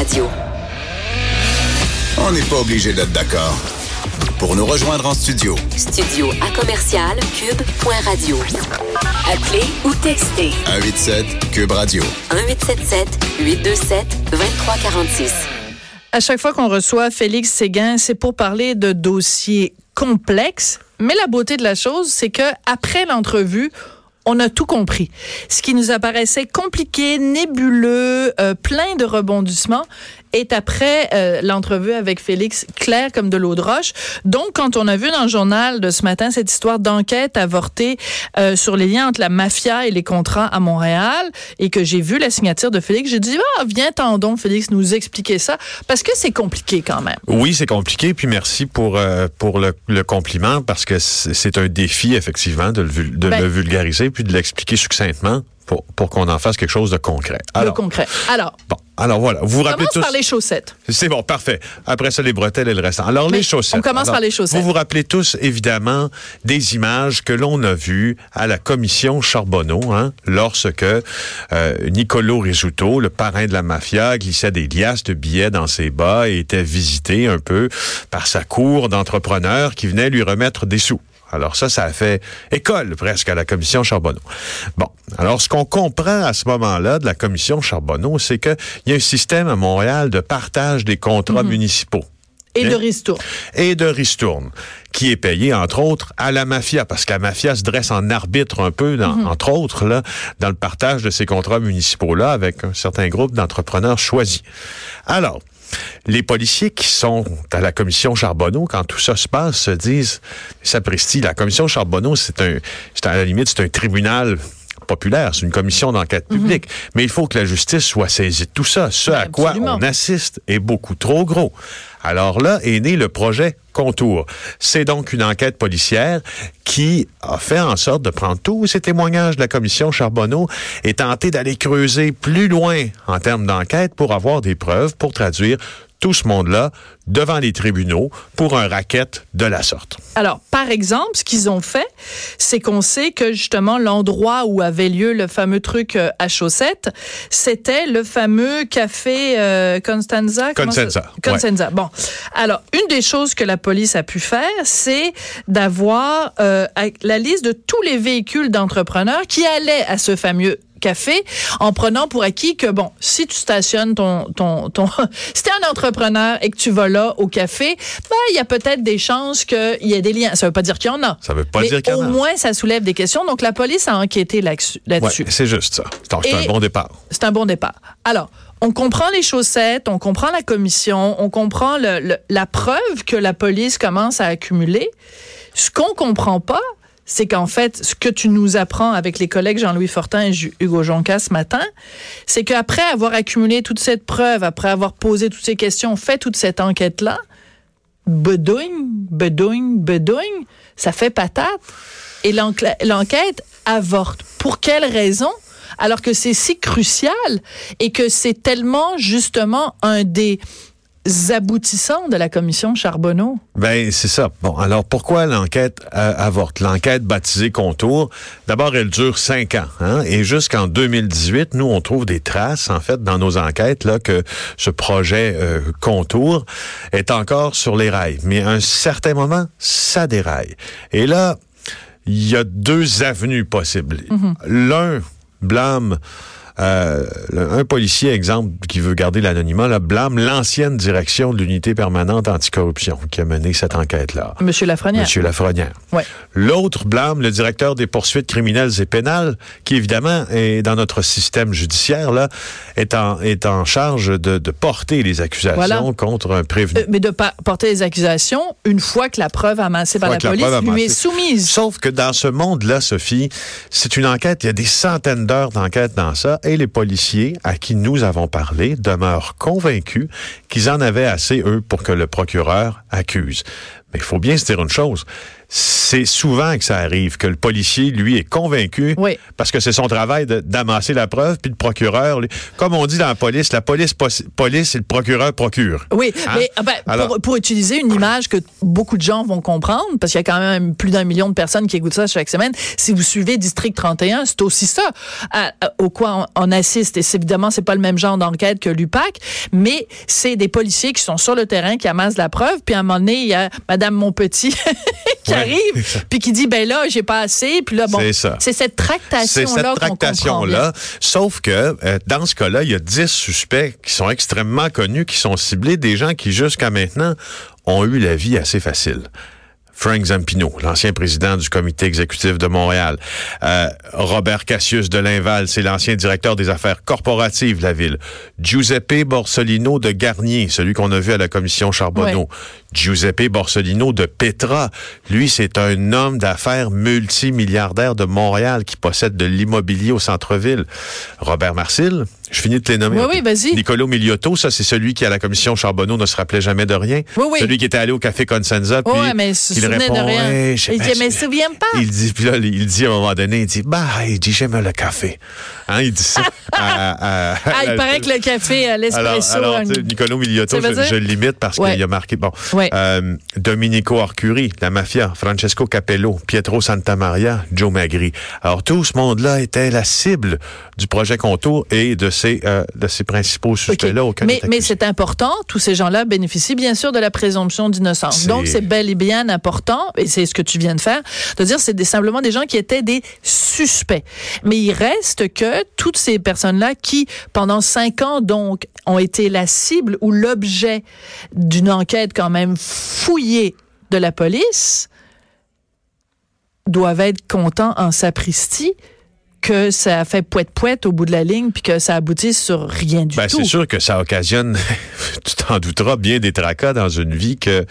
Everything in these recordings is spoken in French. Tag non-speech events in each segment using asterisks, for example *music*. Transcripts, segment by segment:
Radio. On n'est pas obligé d'être d'accord. Pour nous rejoindre en studio, Studio à commercial cube.radio. Appelez ou textez 187 Cube Radio. 1877 827 2346. À chaque fois qu'on reçoit Félix Séguin, c'est pour parler de dossiers complexes. Mais la beauté de la chose, c'est que après l'entrevue, on a tout compris. Ce qui nous apparaissait compliqué, nébuleux, euh, plein de rebondissements, est après euh, l'entrevue avec Félix clair comme de l'eau de roche. Donc, quand on a vu dans le journal de ce matin cette histoire d'enquête avortée euh, sur les liens entre la mafia et les contrats à Montréal, et que j'ai vu la signature de Félix, j'ai dit, ah, viens tendons, Félix, nous expliquer ça, parce que c'est compliqué quand même. Oui, c'est compliqué, puis merci pour, euh, pour le, le, compliment, parce que c'est un défi, effectivement, de, le, de ben, le vulgariser, puis de l'expliquer succinctement pour, pour qu'on en fasse quelque chose de concret. Alors, de concret. Alors. Bon. Alors voilà, vous vous rappelez tous. par les chaussettes. C'est bon, parfait. Après ça, les bretelles et le restant. Alors Mais les chaussettes. On commence Alors, par les chaussettes. Vous vous rappelez tous évidemment des images que l'on a vues à la commission Charbonneau, hein, lorsque euh, Nicolo Rizzuto, le parrain de la mafia, glissait des liasses de billets dans ses bas et était visité un peu par sa cour d'entrepreneurs qui venaient lui remettre des sous. Alors ça, ça a fait école presque à la commission Charbonneau. Bon, alors ce qu'on comprend à ce moment-là de la commission Charbonneau, c'est qu'il y a un système à Montréal de partage des contrats mmh. municipaux. Et de ristourne. Et de ristourne, qui est payé, entre autres, à la mafia, parce que la mafia se dresse en arbitre un peu, dans, mmh. entre autres, là, dans le partage de ces contrats municipaux-là, avec un certain groupe d'entrepreneurs choisis. Alors, les policiers qui sont à la commission Charbonneau, quand tout ça se passe, se disent, sapristi, la commission Charbonneau, c'est un, c'est à la limite, c'est un tribunal populaire, c'est une commission d'enquête publique, mm -hmm. mais il faut que la justice soit saisie de tout ça. Ce à quoi on assiste est beaucoup trop gros. Alors là est né le projet Contour. C'est donc une enquête policière qui a fait en sorte de prendre tous ces témoignages de la commission Charbonneau et tenter d'aller creuser plus loin en termes d'enquête pour avoir des preuves, pour traduire tout ce monde-là devant les tribunaux pour un racket de la sorte. Alors, par exemple, ce qu'ils ont fait, c'est qu'on sait que justement l'endroit où avait lieu le fameux truc euh, à chaussettes, c'était le fameux café euh, Constanza. Constanza. Constanza. Ouais. Bon, alors une des choses que la police a pu faire, c'est d'avoir euh, la liste de tous les véhicules d'entrepreneurs qui allaient à ce fameux café en prenant pour acquis que bon, si tu stationnes ton ton ton *laughs* si t'es un entrepreneur et que tu vas là au café, ben il y a peut-être des chances qu'il y ait des liens. Ça veut pas dire qu'il y en a. Ça veut pas mais dire qu'il y en a. Au moins ça soulève des questions. Donc la police a enquêté là-dessus. Là ouais, c'est juste ça. C'est un bon départ. C'est un bon départ. Alors on comprend les chaussettes, on comprend la commission, on comprend le, le, la preuve que la police commence à accumuler. Ce qu'on comprend pas, c'est qu'en fait, ce que tu nous apprends avec les collègues Jean-Louis Fortin et Hugo Jonca ce matin, c'est qu'après avoir accumulé toute cette preuve, après avoir posé toutes ces questions, fait toute cette enquête-là, bedouing, bedouing, bedouing, ça fait patate. Et l'enquête avorte. Pour quelle raison? Alors que c'est si crucial et que c'est tellement justement un des aboutissants de la commission Charbonneau? Ben c'est ça. Bon, alors pourquoi l'enquête euh, avorte? L'enquête baptisée Contour, d'abord elle dure cinq ans, hein, et jusqu'en 2018, nous on trouve des traces en fait dans nos enquêtes là que ce projet euh, Contour est encore sur les rails. Mais à un certain moment, ça déraille. Et là, il y a deux avenues possibles. Mm -hmm. L'un blâme euh, un policier, exemple, qui veut garder l'anonymat, blâme l'ancienne direction de l'unité permanente anticorruption qui a mené cette enquête-là. Monsieur Lafrenière. Monsieur Lafrenière. Ouais. L'autre blâme le directeur des poursuites criminelles et pénales, qui évidemment est dans notre système judiciaire là, est en est en charge de, de porter les accusations voilà. contre un prévenu. Euh, mais de porter les accusations une fois que la preuve amassée par la police la lui est soumise. Sauf que dans ce monde-là, Sophie, c'est une enquête. Il y a des centaines d'heures d'enquête dans ça et les policiers à qui nous avons parlé demeurent convaincus qu'ils en avaient assez, eux, pour que le procureur accuse. Mais il faut bien se dire une chose, c'est souvent que ça arrive, que le policier, lui, est convaincu, Oui. parce que c'est son travail d'amasser la preuve, puis le procureur, lui- comme on dit dans la police, la police, police et le procureur procure. Oui, Hein? mais ah ben, Alors- pour, pour utiliser une image que beaucoup de gens vont comprendre, parce qu'il y a quand même plus d'un million de personnes qui écoutent ça chaque semaine, si vous suivez District 31, c'est aussi ça à- à- au quoi on, on assiste. Et évidemment, c'est pas le même genre d'enquête que l'UPAC, mais c'est des policiers qui sont sur le terrain, qui amassent la preuve, puis à un moment donné, il y a Madame Monpetit *laughs* qui. Arrive, puis *laughs* qui dit, ben là, j'ai pas assez, puis là, bon, C'est c'est cette C'est tractation-là cette comprend bien. tractation-là. Sauf que, euh, dans ce cas-là, il y a 10 suspects qui sont extrêmement connus, qui sont ciblés, des gens qui, jusqu'à maintenant, ont eu la vie assez facile. Frank Zampino, l'ancien président du comité exécutif de Montréal. Euh, Robert Cassius de Linval, c'est l'ancien directeur des affaires corporatives de la ville. Giuseppe Borsolino de Garnier, celui qu'on a vu à la commission Charbonneau. Ouais. Giuseppe Borsolino de Petra, lui, c'est un homme d'affaires multimilliardaire de Montréal qui possède de l'immobilier au centre-ville. Robert Marcil, je finis de te les nommer. Oui, oui, vas-y. Nicolo Miliotto, ça, c'est celui qui, à la commission Charbonneau, ne se rappelait jamais de rien. Oui, oui. Celui qui était allé au Café Consenza, puis Ouais, mais il se répond, de rien. Hey, il dit, mais souvient pas. il dit, puis là, il dit à un moment donné, il dit, bah, il dit, j'aime le café. Hein, il dit ça. *laughs* à- à- Ah, il paraît que le café à l'espresso. alors, alors Nicolo Miliotto, je, je le limite parce Ouais. qu'il a marqué. Bon, Ouais. Euh, Domenico Arcuri, la mafia, Francesco Capello, Pietro Santamaria, Joe Magri. Alors tout ce monde-là était la cible du projet Contour et de euh, de ses principaux suspects-là. aucun Mais, mais c'est important. Tous ces gens-là bénéficient bien sûr de la présomption d'innocence. Donc, c'est bel et bien important, et c'est ce que tu viens de faire, de dire c'est simplement des gens qui étaient des suspects. Mais il reste que toutes ces personnes-là qui, pendant cinq ans, donc, ont été la cible ou l'objet d'une enquête quand même fouillée de la police, doivent être contents en sapristi que ça a fait poète-poète au bout de la ligne puis que ça aboutit sur rien du Ben, tout. c'est sûr que ça occasionne, *laughs* tu t'en douteras, bien des tracas dans une vie que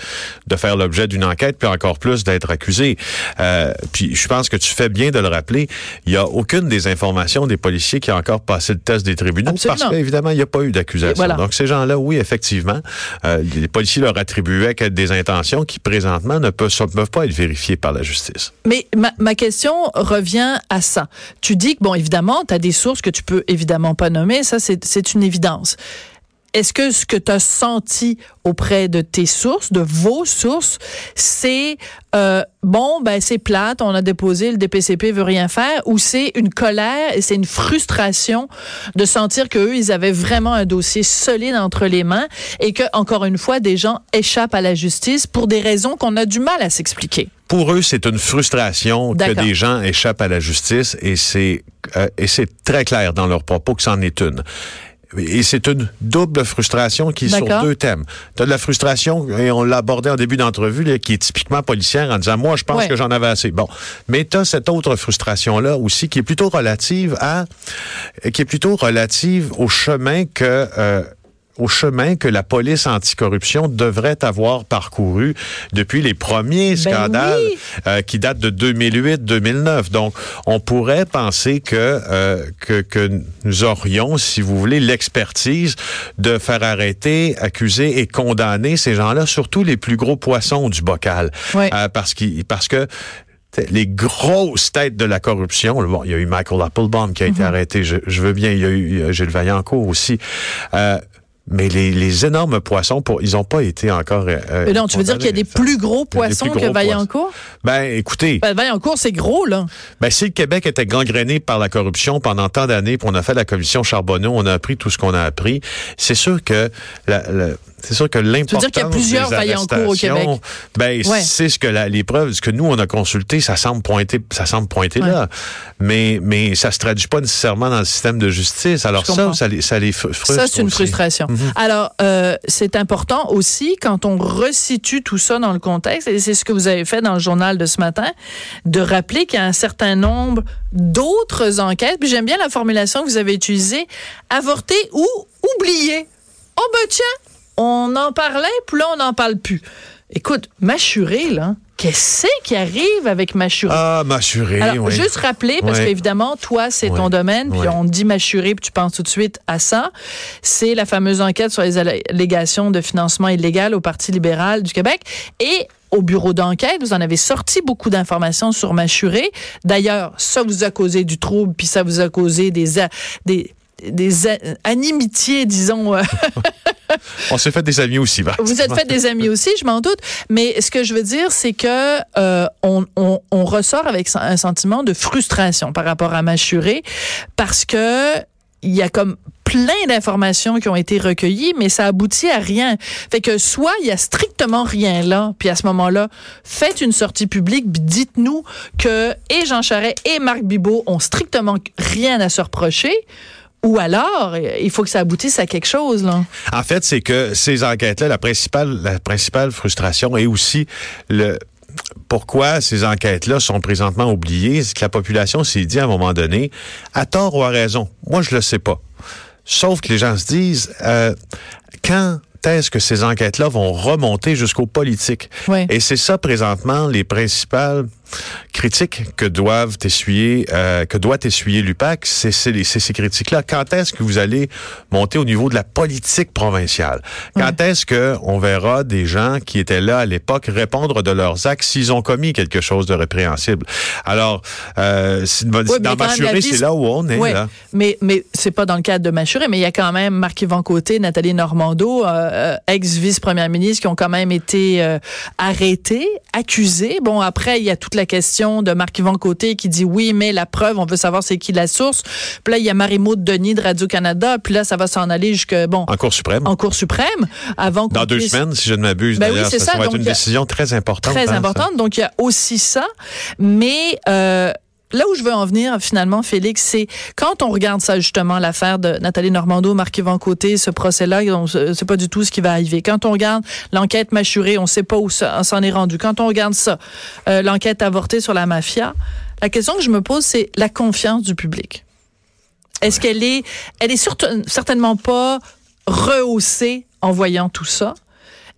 de faire l'objet d'une enquête, puis encore plus d'être accusé. Euh, puis je pense que tu fais bien de le rappeler. Il y a aucune des informations des policiers qui a encore passé le test des tribunaux Absolument. parce qu'évidemment, il n'y a pas eu d'accusation. Voilà. Donc ces gens-là, oui, effectivement, euh, les policiers leur attribuaient des intentions qui présentement ne peuvent, pas être vérifiées par la justice. Mais ma, ma question revient à ça. Tu que, bon, évidemment, tu as des sources que tu peux évidemment pas nommer, ça c'est une évidence. Est-ce que ce que tu as senti auprès de tes sources, de vos sources, c'est euh, bon, ben c'est plate, on a déposé, le DPCP veut rien faire, ou c'est une colère et c'est une frustration de sentir qu'eux, ils avaient vraiment un dossier solide entre les mains et que, encore une fois, des gens échappent à la justice pour des raisons qu'on a du mal à s'expliquer? Pour eux, c'est une frustration que des gens échappent à la justice et c'est euh, et c'est très clair dans leurs propos que c'en est une. Et c'est une double frustration qui est sur deux thèmes. Tu as de la frustration, et on l'a abordé en début d'entrevue, là, qui est typiquement policière en disant, moi, je pense Ouais. que j'en avais assez. Bon. Mais tu as cette autre frustration-là aussi qui est plutôt relative à, qui est plutôt relative au chemin que, euh, au chemin que la police anticorruption devrait avoir parcouru depuis les premiers scandales Ben oui. euh, qui datent de 2008-2009. Donc, on pourrait penser que, euh, que que nous aurions, si vous voulez, l'expertise de faire arrêter, accuser et condamner ces gens-là, surtout les plus gros poissons du bocal. Euh, parce qu'ils parce que les grosses têtes de la corruption, bon, il y a eu Michael Applebaum qui a Mhm. été arrêté, je, je veux bien, il y a eu Gilles Vaillancourt aussi. Euh, mais les, les énormes poissons, pour, ils n'ont pas été encore. euh, Mais non, tu veux dire qu'il y a des plus gros poissons plus que Vaillancourt? Ben, écoutez, Ben, Vaillancourt, c'est gros, là. ben, si le Québec était gangréné par la corruption pendant tant d'années, puis on a fait la commission Charbonneau, on a appris tout ce qu'on a appris, c'est sûr que la, la- c'est sûr que l'importance dire qu'il y a plusieurs Vaillancourt au Québec? Ben, Ouais. c'est ce que la, les preuves, ce que nous on a consulté, ça semble pointer, ça semble pointer Ouais. là, mais mais ça se traduit pas nécessairement dans le système de justice. Alors Je ça, comprends. ça les, ça les fr- frustre. Ça, c'est une aussi. frustration. Alors, euh, c'est important aussi, quand on resitue tout ça dans le contexte, et c'est ce que vous avez fait dans le journal de ce matin, de rappeler qu'il y a un certain nombre d'autres enquêtes, puis j'aime bien la formulation que vous avez utilisée, avortées ou oubliées. Oh ben tiens, on en parlait, puis là, on n'en parle plus. Écoute, Machuré, là, qu'est-ce qui arrive avec Machuré? Ah, Alors, oui. juste rappeler, parce qu'évidemment, toi, c'est ton domaine, puis on dit mâchurer, puis tu penses tout de suite à ça. C'est la fameuse enquête sur les allégations de financement illégal au Parti libéral du Québec. Et au bureau d'enquête. Vous en avez sorti beaucoup d'informations sur Machuré. D'ailleurs, ça vous a causé du trouble, puis ça vous a causé des, des, des animitiés, disons. Euh. *laughs* on s'est fait des amis aussi. Vous êtes fait des amis aussi, je m'en doute. Mais ce que je veux dire, c'est que euh, on, on, on, ressort avec un sentiment de frustration par rapport à Machuré, parce que il y a comme plein d'informations qui ont été recueillies, mais ça aboutit à rien. Fait que soit il y a strictement rien là, puis à ce moment-là, faites une sortie publique, dites-nous que et Jean Charest et Marc Bibot ont strictement rien à se reprocher. Ou alors, il faut que ça aboutisse à quelque chose. Là. En fait, c'est que ces enquêtes-là, la principale, la principale frustration est aussi le pourquoi ces enquêtes-là sont présentement oubliées, c'est que la population s'est dit à un moment donné, à tort ou à raison, moi je le sais pas. Sauf que les gens se disent, euh, quand est-ce que ces enquêtes-là vont remonter jusqu'aux politiques? Et c'est ça présentement les principales critiques que doivent essuyer, euh, que doit essuyer l'UPAC, c'est ces critiques-là. Quand est-ce que vous allez monter au niveau de la politique provinciale? Quand est-ce que on verra des gens qui étaient là à l'époque répondre de leurs actes s'ils ont commis quelque chose de répréhensible? Alors, euh, dans Machuré, c'est là où on est. Là. Mais, mais c'est pas dans le cadre de Machuré, mais il y a quand même Marc-Yvan Côté, Nathalie Normando, euh, ex-vice-première ministre, qui ont quand même été euh, arrêtés, accusés. Bon, après, il y a toute la question de Marc-Yvan Côté qui dit oui, mais la preuve, on veut savoir c'est qui la source. Puis là, il y a Marie-Maud Denis de Radio-Canada. Puis là, ça va s'en aller jusque, bon. En Cour suprême. En Cour suprême. Avant Dans deux semaines, si je ne m'abuse. Ben oui, c'est ça. ça va être une décision très importante. Très hein, importante. Donc, il y a aussi ça. Mais, euh, là où je veux en venir finalement, Félix, c'est quand on regarde ça justement, l'affaire de Nathalie Normando, Marc-Yvan Côté, ce procès-là, on sait pas du tout ce qui va arriver. Quand on regarde l'enquête mâchurée, on sait pas où ça s'en est rendu. Quand on regarde ça, euh, l'enquête avortée sur la mafia, la question que je me pose, c'est la confiance du public. Est-ce qu'elle est, elle est certainement pas rehaussée en voyant tout ça?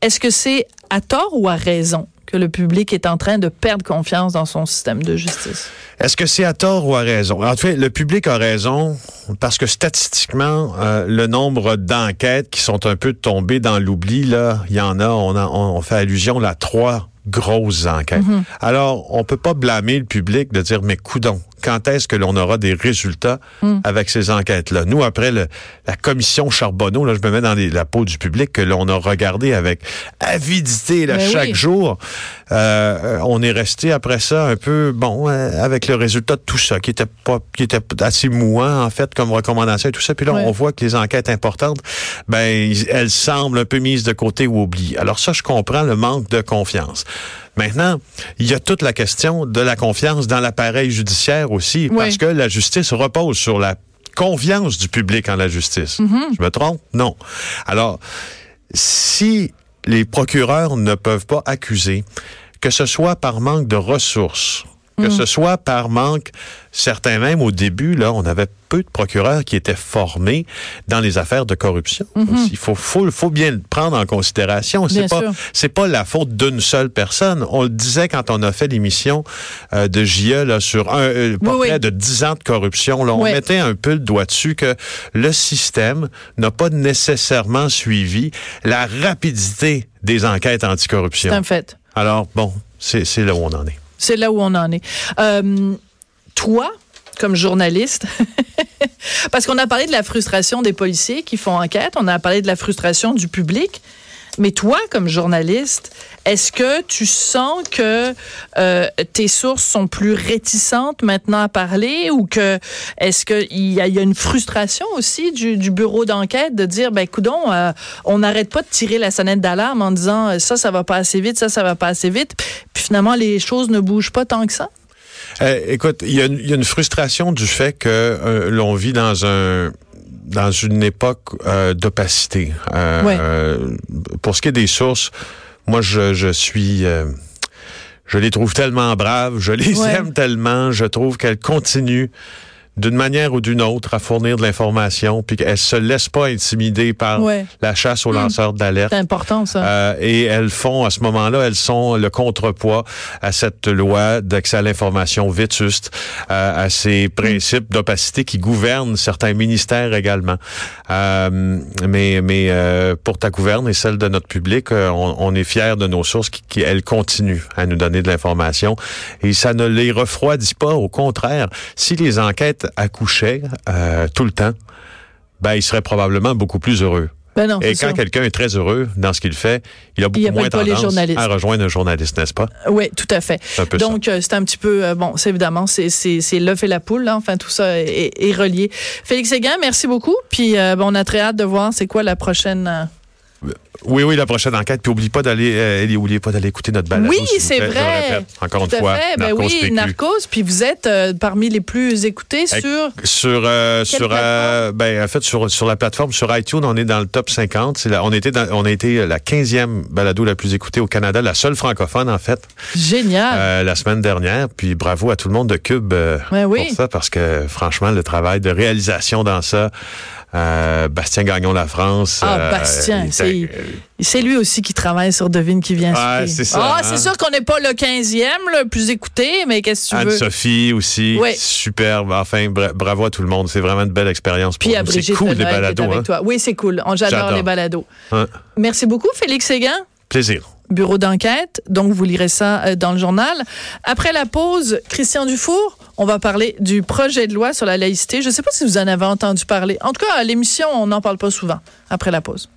Est-ce que c'est à tort ou à raison? Que le public est en train de perdre confiance dans son système de justice. Est-ce que c'est à tort ou à raison? En fait, le public a raison parce que statistiquement, euh, le nombre d'enquêtes qui sont un peu tombées dans l'oubli, là, il y en a, on, on fait allusion là, à trois grosses enquêtes. Mhm. Alors, on peut pas blâmer le public de dire, mais coudon, quand est-ce que l'on aura des résultats mhm. avec ces enquêtes-là? Nous, après le, la commission Charbonneau, là, je me mets dans la peau du public, que l'on a regardé avec avidité là, ben chaque jour, euh, on est resté après ça un peu, bon, euh, avec le résultat de tout ça, qui était pas, qui était assez mouant, en fait, comme recommandation et tout ça. Puis là, on voit que les enquêtes importantes, ben, elles semblent un peu mises de côté ou oubliées. Alors ça, je comprends le manque de confiance. Maintenant, il y a toute la question de la confiance dans l'appareil judiciaire aussi, parce que la justice repose sur la confiance du public en la justice. Mm-hmm. Je me trompe? Non. Alors, si les procureurs ne peuvent pas accuser, que ce soit par manque de ressources, que mm. ce soit par manque, certains même au début, là, on avait peu de procureurs qui étaient formés dans les affaires de corruption. Mm-hmm. Il faut, faut, faut, bien le prendre en considération. C'est pas, c'est pas la faute d'une seule personne. On le disait quand on a fait l'émission euh, de JE là, sur un euh, portrait de 10 ans de corruption. Là, on mettait un peu le doigt dessus que le système n'a pas nécessairement suivi la rapidité des enquêtes anticorruption. C'est un fait. Alors, bon, c'est là où on en est. C'est là où on en est. Euh, toi, comme journaliste, *laughs* parce qu'on a parlé de la frustration des policiers qui font enquête, on a parlé de la frustration du public. Mais toi, comme journaliste, est-ce que tu sens que euh, tes sources sont plus réticentes maintenant à parler ou que est-ce qu'il y, a, une frustration aussi du, bureau d'enquête de dire ben coudon, euh, on n'arrête pas de tirer la sonnette d'alarme en disant euh, ça ça va pas assez vite, ça ça va pas assez vite, puis finalement les choses ne bougent pas tant que ça? écoute, il y, a une frustration du fait que l'on vit dans un dans une époque euh, d'opacité. Euh, euh, pour ce qui est des sources, moi, je, je suis... je les trouve tellement braves, je les aime tellement, je trouve qu'elles continuent d'une manière ou d'une autre à fournir de l'information, puis qu'elles se laissent pas intimider par Ouais. la chasse aux Hmm. lanceurs d'alerte. C'est important, ça. Euh, et elles font, à ce moment-là, elles sont le contrepoids à cette loi d'accès à l'information vétuste, euh, à ces principes d'opacité qui gouvernent certains ministères également. Euh, mais mais euh, pour ta gouverne et celle de notre public, euh, on, on est fiers de nos sources qui, qui, elles, continuent à nous donner de l'information. Et ça ne les refroidit pas. Au contraire, si les enquêtes accouchaient euh, tout le temps, ben, ils seraient probablement beaucoup plus heureux. ben non, Et quand quelqu'un est très heureux dans ce qu'il fait, il a beaucoup Il moins tendance à rejoindre un journaliste, n'est-ce pas? Oui, tout à fait. Donc, euh, c'est un petit peu, euh, bon, c'est évidemment, c'est, l'œuf et la poule, là. enfin, tout ça est, est relié. Félix Séguin, merci beaucoup. Puis, euh, bon, on a très hâte de voir c'est quoi la prochaine. Oui, oui, la prochaine enquête. Puis, oublie pas d'aller, euh, oubliez pas d'aller écouter notre balado. Oui, c'est. Je vrai. répète encore Tout une fois. fait. Ben oui, PQ. Narcos. Puis vous êtes euh, parmi les plus écoutés sur. Sur, euh, sur, ben, en fait, sur, sur la plateforme, sur iTunes, on est dans le top 50. C'est la- on, était dans- on a été la 15e balado la plus écoutée au Canada, la seule francophone, en fait, Génial. la semaine dernière. Puis bravo à tout le monde de Cube Ben oui. pour ça, parce que franchement, le travail de réalisation dans ça, euh, Bastien Gagnon La France. Ah, euh, Bastien, il c'est- lui aussi qui travaille sur Devine qui vient souper. c'est Ah, hein. c'est sûr qu'on n'est pas le 15e, le plus écouté, mais qu'est-ce que tu veux? Anne-Sophie aussi, Oui. superbe. Enfin, bra- bravo à tout le monde. C'est vraiment une belle expérience pour Puis nous. C'est cool, les balados. Hein? Oui, c'est cool. J'adore J'adore. les balados. Hein? Merci beaucoup, Félix Séguin. Plaisir. Bureau d'enquête. Donc, vous lirez ça euh, dans le journal. Après la pause, Christian Dufour, on va parler du projet de loi sur la laïcité. Je ne sais pas si vous en avez entendu parler. En tout cas, à l'émission, on n'en parle pas souvent. Après la pause.